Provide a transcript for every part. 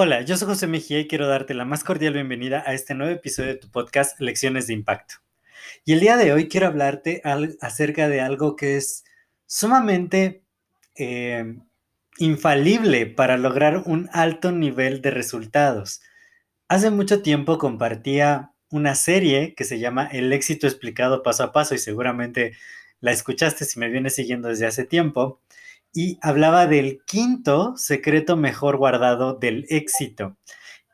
Hola, yo soy José Mejía y quiero darte la más cordial bienvenida a este nuevo episodio de tu podcast Lecciones de Impacto. Y el día de hoy quiero hablarte acerca de algo que es sumamente eh, infalible para lograr un alto nivel de resultados. Hace mucho tiempo compartía una serie que se llama El éxito explicado paso a paso y seguramente la escuchaste si me vienes siguiendo desde hace tiempo y hablaba del quinto secreto mejor guardado del éxito.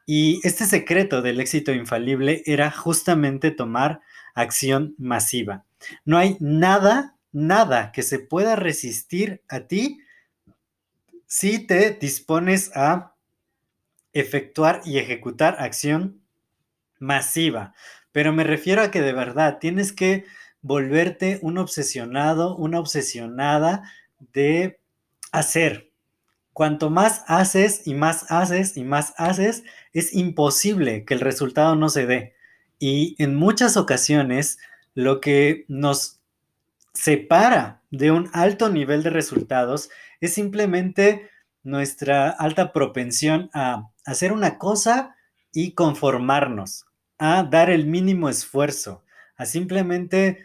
Y este secreto del éxito infalible era justamente tomar acción masiva. No hay nada, nada que se pueda resistir a ti si te dispones a efectuar y ejecutar acción masiva. Pero me refiero a que de verdad tienes que volverte un obsesionado, una obsesionada de hacer. Cuanto más haces y más haces y más haces, es imposible que el resultado no se dé. Y en muchas ocasiones lo que nos separa de un alto nivel de resultados es simplemente nuestra alta propensión a hacer una cosa y conformarnos, a dar el mínimo esfuerzo, a simplemente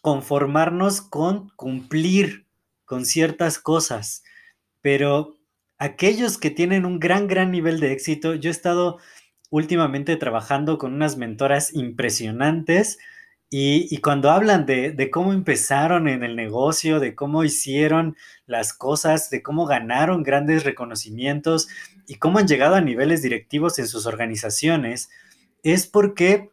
conformarnos con cumplir con ciertas cosas, pero aquellos que tienen un gran, gran nivel de éxito, yo he estado últimamente trabajando con unas mentoras impresionantes y, cuando hablan de, de, cómo empezaron en el negocio, de cómo hicieron las cosas, de cómo ganaron grandes reconocimientos y cómo han llegado a niveles directivos en sus organizaciones, es porque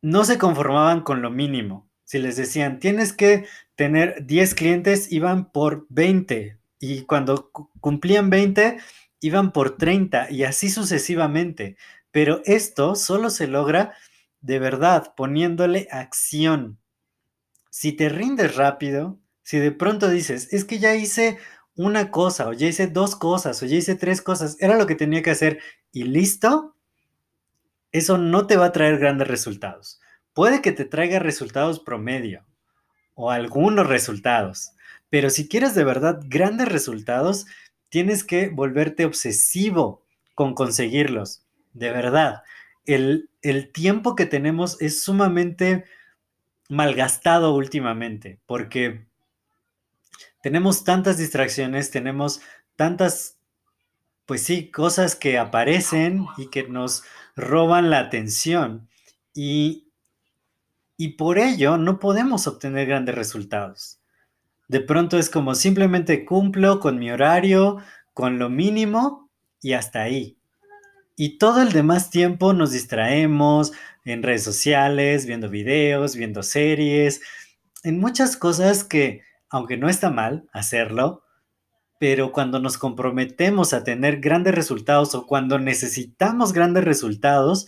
no se conformaban con lo mínimo. Si les decían, tienes que tener 10 clientes, iban por 20. Y cuando cumplían 20, iban por 30 y así sucesivamente. Pero esto solo se logra de verdad poniéndole acción. Si te rindes rápido, si de pronto dices, es que ya hice una cosa, o ya hice dos cosas, o ya hice tres cosas, era lo que tenía que hacer y listo, eso no te va a traer grandes resultados. Puede que te traiga resultados promedio o algunos resultados, pero si quieres de verdad grandes resultados, tienes que volverte obsesivo con conseguirlos. De verdad, el, el tiempo que tenemos es sumamente malgastado últimamente, porque tenemos tantas distracciones, tenemos tantas, pues sí, cosas que aparecen y que nos roban la atención. Y y por ello no podemos obtener grandes resultados. De pronto es como simplemente cumplo con mi horario, con lo mínimo y hasta ahí. Y todo el demás tiempo nos distraemos en redes sociales, viendo videos, viendo series, en muchas cosas que, aunque no está mal hacerlo, pero cuando nos comprometemos a tener grandes resultados o cuando necesitamos grandes resultados,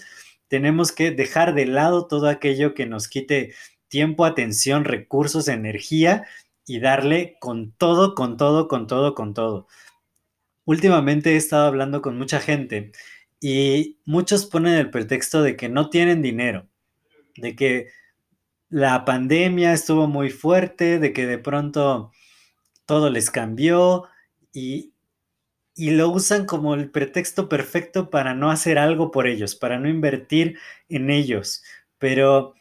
tenemos que dejar de lado todo aquello que nos quite tiempo, atención, recursos, energía y darle con todo, con todo, con todo, con todo. Últimamente he estado hablando con mucha gente y muchos ponen el pretexto de que no tienen dinero, de que la pandemia estuvo muy fuerte, de que de pronto todo les cambió y y lo usan como el pretexto perfecto para no hacer algo por ellos, para no invertir en ellos. Pero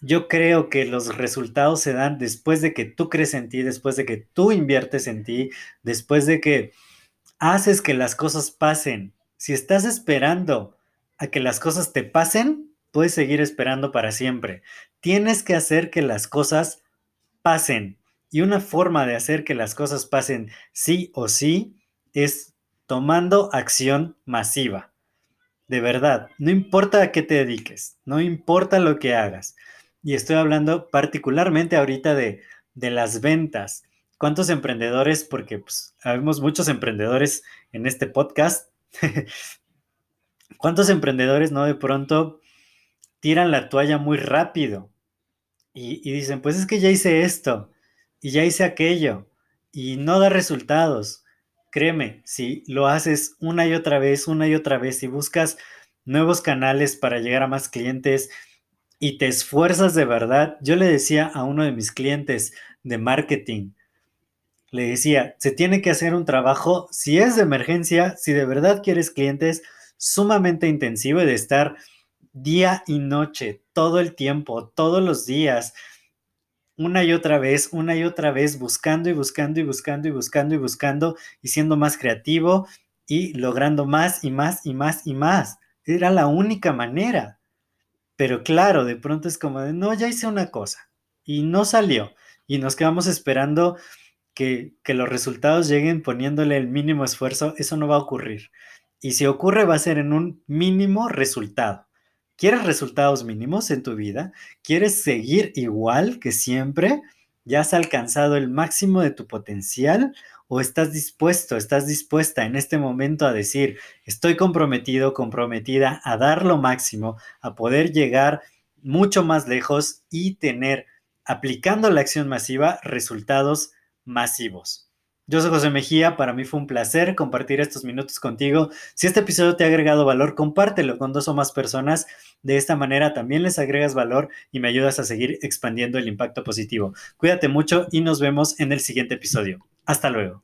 yo creo que los resultados se dan después de que tú crees en ti, después de que tú inviertes en ti, después de que haces que las cosas pasen. Si estás esperando a que las cosas te pasen, puedes seguir esperando para siempre. Tienes que hacer que las cosas pasen. Y una forma de hacer que las cosas pasen sí o sí es tomando acción masiva. De verdad, no importa a qué te dediques, no importa lo que hagas. Y estoy hablando particularmente ahorita de, de las ventas. ¿Cuántos emprendedores, porque pues, muchos emprendedores en este podcast, ¿cuántos emprendedores no de pronto tiran la toalla muy rápido y, y dicen, pues es que ya hice esto y ya hice aquello y no da resultados? Créeme, si lo haces una y otra vez, una y otra vez y buscas nuevos canales para llegar a más clientes y te esfuerzas de verdad, yo le decía a uno de mis clientes de marketing, le decía, se tiene que hacer un trabajo, si es de emergencia, si de verdad quieres clientes, sumamente intensivo de estar día y noche, todo el tiempo, todos los días, una y otra vez, una y otra vez, buscando y buscando y buscando y buscando y buscando y siendo más creativo y logrando más y más y más y más. Era la única manera. Pero claro, de pronto es como de, no, ya hice una cosa y no salió. Y nos quedamos esperando que, que los resultados lleguen poniéndole el mínimo esfuerzo. Eso no va a ocurrir. Y si ocurre, va a ser en un mínimo resultado. ¿Quieres resultados mínimos en tu vida? ¿Quieres seguir igual que siempre? ¿Ya has alcanzado el máximo de tu potencial? ¿O estás dispuesto, estás dispuesta en este momento a decir, estoy comprometido, comprometida a dar lo máximo, a poder llegar mucho más lejos y tener, aplicando la acción masiva, resultados masivos? Yo soy José Mejía, para mí fue un placer compartir estos minutos contigo. Si este episodio te ha agregado valor, compártelo con dos o más personas. De esta manera también les agregas valor y me ayudas a seguir expandiendo el impacto positivo. Cuídate mucho y nos vemos en el siguiente episodio. Hasta luego.